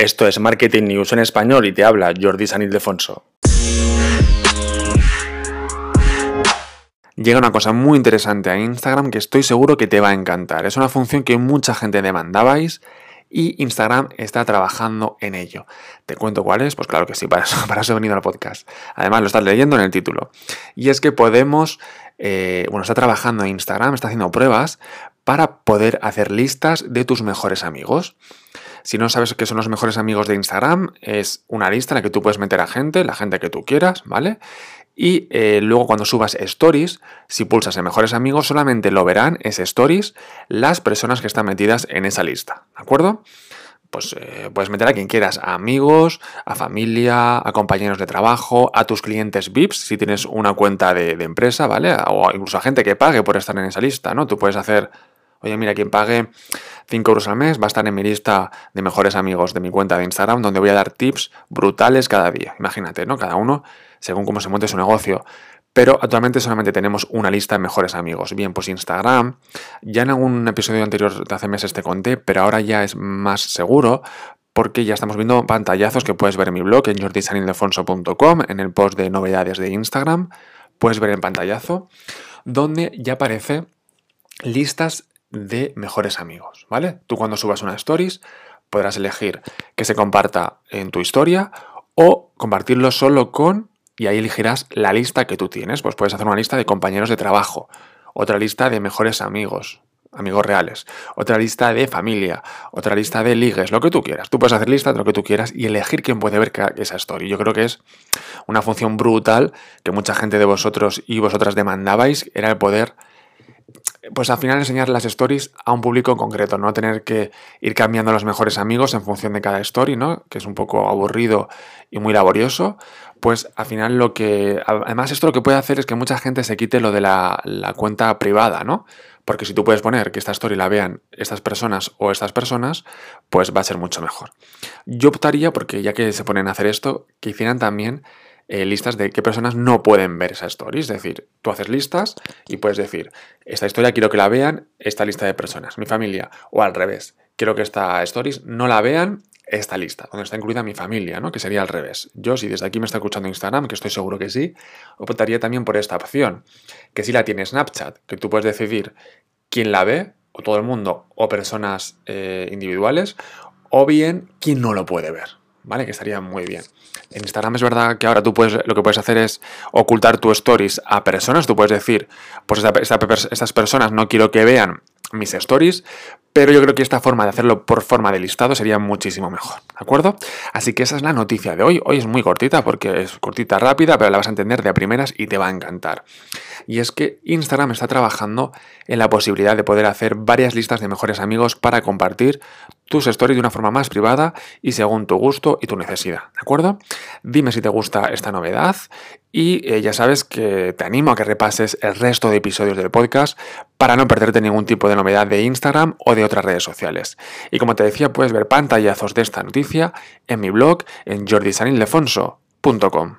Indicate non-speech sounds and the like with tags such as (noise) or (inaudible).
Esto es Marketing News en español y te habla Jordi San Ildefonso. Llega una cosa muy interesante a Instagram que estoy seguro que te va a encantar. Es una función que mucha gente demandabais y Instagram está trabajando en ello. ¿Te cuento cuál es? Pues claro que sí, para eso, (laughs) he venido al podcast. Además lo estás leyendo en el título. Y es que podemos, eh, bueno, está trabajando en Instagram, está haciendo pruebas para poder hacer listas de tus mejores amigos. Si no sabes qué son los mejores amigos de Instagram, es una lista en la que tú puedes meter a gente, la gente que tú quieras, ¿vale? Y eh, luego cuando subas stories, si pulsas en mejores amigos, solamente lo verán ese stories las personas que están metidas en esa lista, ¿de acuerdo? Pues eh, puedes meter a quien quieras, a amigos, a familia, a compañeros de trabajo, a tus clientes VIPs, si tienes una cuenta de, de empresa, ¿vale? O incluso a gente que pague por estar en esa lista, ¿no? Tú puedes hacer Oye, mira, quien pague 5 euros al mes va a estar en mi lista de mejores amigos de mi cuenta de Instagram, donde voy a dar tips brutales cada día. Imagínate, ¿no? Cada uno según cómo se monte su negocio. Pero actualmente solamente tenemos una lista de mejores amigos. Bien, pues Instagram, ya en algún episodio anterior de hace meses te conté, pero ahora ya es más seguro porque ya estamos viendo pantallazos que puedes ver en mi blog en jordisanildefonso.com, en el post de novedades de Instagram, puedes ver en pantallazo, donde ya aparece listas de mejores amigos, ¿vale? Tú cuando subas una stories podrás elegir que se comparta en tu historia o compartirlo solo con y ahí elegirás la lista que tú tienes. Pues puedes hacer una lista de compañeros de trabajo, otra lista de mejores amigos, amigos reales, otra lista de familia, otra lista de ligues, lo que tú quieras. Tú puedes hacer lista de lo que tú quieras y elegir quién puede ver esa story. Yo creo que es una función brutal que mucha gente de vosotros y vosotras demandabais, era el poder pues al final enseñar las stories a un público concreto, no tener que ir cambiando los mejores amigos en función de cada story, ¿no? Que es un poco aburrido y muy laborioso. Pues al final lo que. Además, esto lo que puede hacer es que mucha gente se quite lo de la, la cuenta privada, ¿no? Porque si tú puedes poner que esta story la vean estas personas o estas personas, pues va a ser mucho mejor. Yo optaría, porque ya que se ponen a hacer esto, que hicieran también eh, listas de qué personas no pueden ver esa story. Es decir, tú haces listas y puedes decir, esta historia quiero que la vean esta lista de personas, mi familia, o al revés, quiero que esta stories no la vean esta lista, donde está incluida mi familia, ¿no? Que sería al revés. Yo, si desde aquí me está escuchando Instagram, que estoy seguro que sí, optaría también por esta opción, que si la tiene Snapchat, que tú puedes decidir quién la ve, o todo el mundo, o personas eh, individuales, o bien quién no lo puede ver. ¿Vale? Que estaría muy bien. En Instagram es verdad que ahora tú puedes, lo que puedes hacer es ocultar tus stories a personas. Tú puedes decir, pues estas personas no quiero que vean mis stories, pero yo creo que esta forma de hacerlo por forma de listado sería muchísimo mejor, ¿de acuerdo? Así que esa es la noticia de hoy. Hoy es muy cortita porque es cortita rápida, pero la vas a entender de primeras y te va a encantar. Y es que Instagram está trabajando en la posibilidad de poder hacer varias listas de mejores amigos para compartir tus stories de una forma más privada y según tu gusto y tu necesidad, ¿de acuerdo? Dime si te gusta esta novedad y eh, ya sabes que te animo a que repases el resto de episodios del podcast para no perderte ningún tipo de novedad de Instagram o de otras redes sociales. Y como te decía, puedes ver pantallazos de esta noticia en mi blog en jordisanildefonso.com.